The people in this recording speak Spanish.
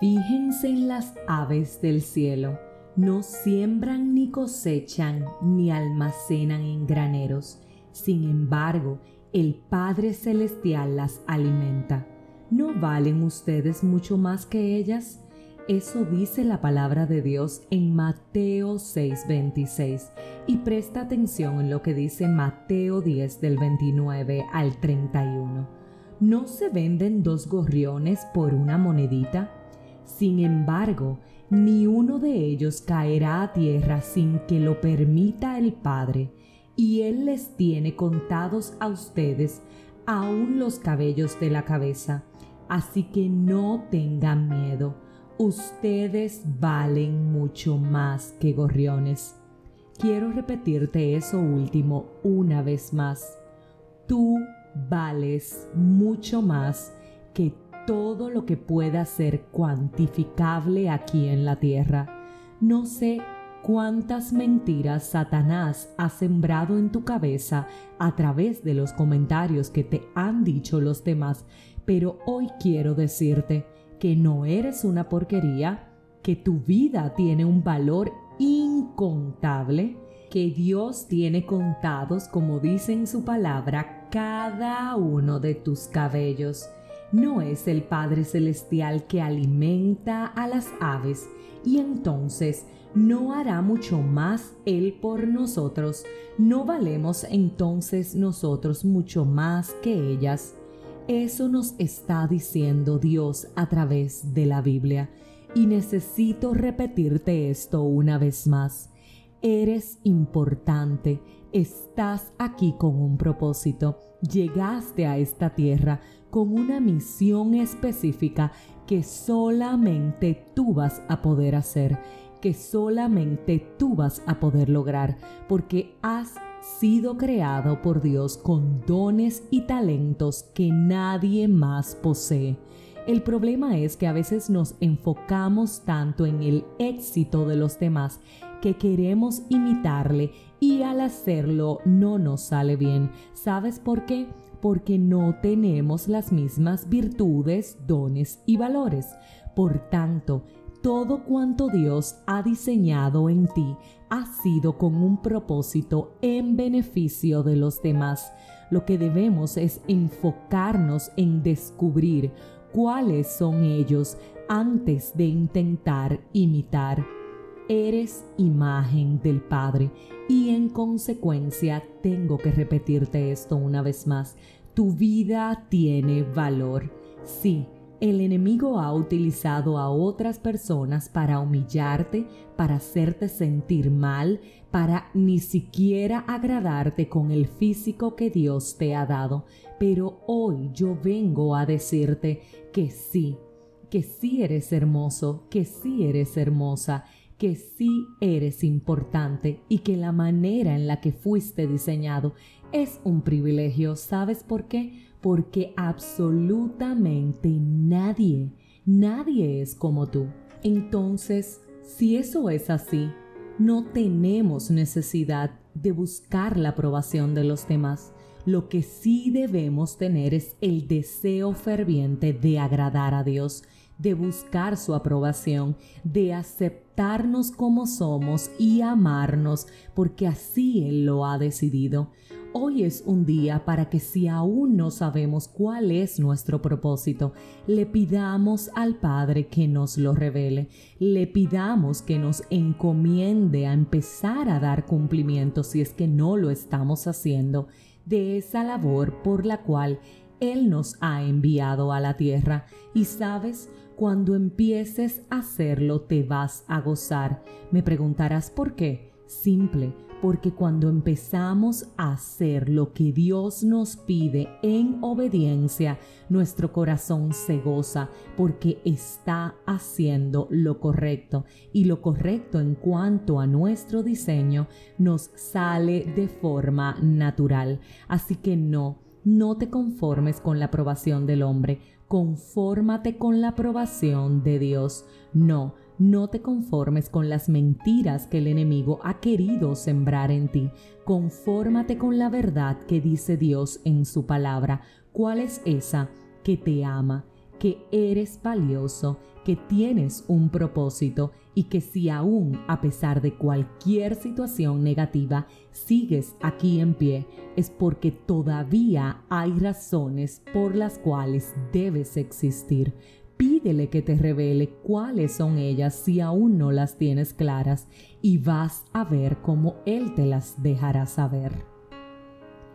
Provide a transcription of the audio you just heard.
Fíjense en las aves del cielo. No siembran ni cosechan ni almacenan en graneros. Sin embargo, el Padre Celestial las alimenta. ¿No valen ustedes mucho más que ellas? Eso dice la palabra de Dios en Mateo 6:26 y presta atención en lo que dice Mateo 10 del 29 al 31. ¿No se venden dos gorriones por una monedita? Sin embargo, ni uno de ellos caerá a tierra sin que lo permita el Padre, y Él les tiene contados a ustedes aún los cabellos de la cabeza. Así que no tengan miedo, ustedes valen mucho más que gorriones. Quiero repetirte eso último una vez más. Tú vales mucho más que todo lo que pueda ser cuantificable aquí en la tierra. No sé cuántas mentiras Satanás ha sembrado en tu cabeza a través de los comentarios que te han dicho los demás, pero hoy quiero decirte que no eres una porquería, que tu vida tiene un valor incontable, que Dios tiene contados, como dice en su palabra, cada uno de tus cabellos no es el Padre Celestial que alimenta a las aves y entonces no hará mucho más Él por nosotros, no valemos entonces nosotros mucho más que ellas. Eso nos está diciendo Dios a través de la Biblia y necesito repetirte esto una vez más. Eres importante, estás aquí con un propósito, llegaste a esta tierra con una misión específica que solamente tú vas a poder hacer, que solamente tú vas a poder lograr, porque has sido creado por Dios con dones y talentos que nadie más posee. El problema es que a veces nos enfocamos tanto en el éxito de los demás que queremos imitarle y al hacerlo no nos sale bien. ¿Sabes por qué? porque no tenemos las mismas virtudes, dones y valores. Por tanto, todo cuanto Dios ha diseñado en ti ha sido con un propósito en beneficio de los demás. Lo que debemos es enfocarnos en descubrir cuáles son ellos antes de intentar imitar. Eres imagen del Padre y en consecuencia tengo que repetirte esto una vez más. Tu vida tiene valor. Sí, el enemigo ha utilizado a otras personas para humillarte, para hacerte sentir mal, para ni siquiera agradarte con el físico que Dios te ha dado. Pero hoy yo vengo a decirte que sí, que sí eres hermoso, que sí eres hermosa, que sí eres importante y que la manera en la que fuiste diseñado es un privilegio. ¿Sabes por qué? Porque absolutamente nadie, nadie es como tú. Entonces, si eso es así, no tenemos necesidad de buscar la aprobación de los demás. Lo que sí debemos tener es el deseo ferviente de agradar a Dios, de buscar su aprobación, de aceptarnos como somos y amarnos, porque así Él lo ha decidido. Hoy es un día para que si aún no sabemos cuál es nuestro propósito, le pidamos al Padre que nos lo revele, le pidamos que nos encomiende a empezar a dar cumplimiento si es que no lo estamos haciendo de esa labor por la cual Él nos ha enviado a la tierra. Y sabes, cuando empieces a hacerlo te vas a gozar. Me preguntarás por qué. Simple, porque cuando empezamos a hacer lo que Dios nos pide en obediencia, nuestro corazón se goza porque está haciendo lo correcto y lo correcto en cuanto a nuestro diseño nos sale de forma natural. Así que no, no te conformes con la aprobación del hombre, confórmate con la aprobación de Dios. No, no te conformes con las mentiras que el enemigo ha querido sembrar en ti. Confórmate con la verdad que dice Dios en su palabra. ¿Cuál es esa? Que te ama que eres valioso, que tienes un propósito y que si aún a pesar de cualquier situación negativa sigues aquí en pie, es porque todavía hay razones por las cuales debes existir. Pídele que te revele cuáles son ellas si aún no las tienes claras y vas a ver cómo Él te las dejará saber.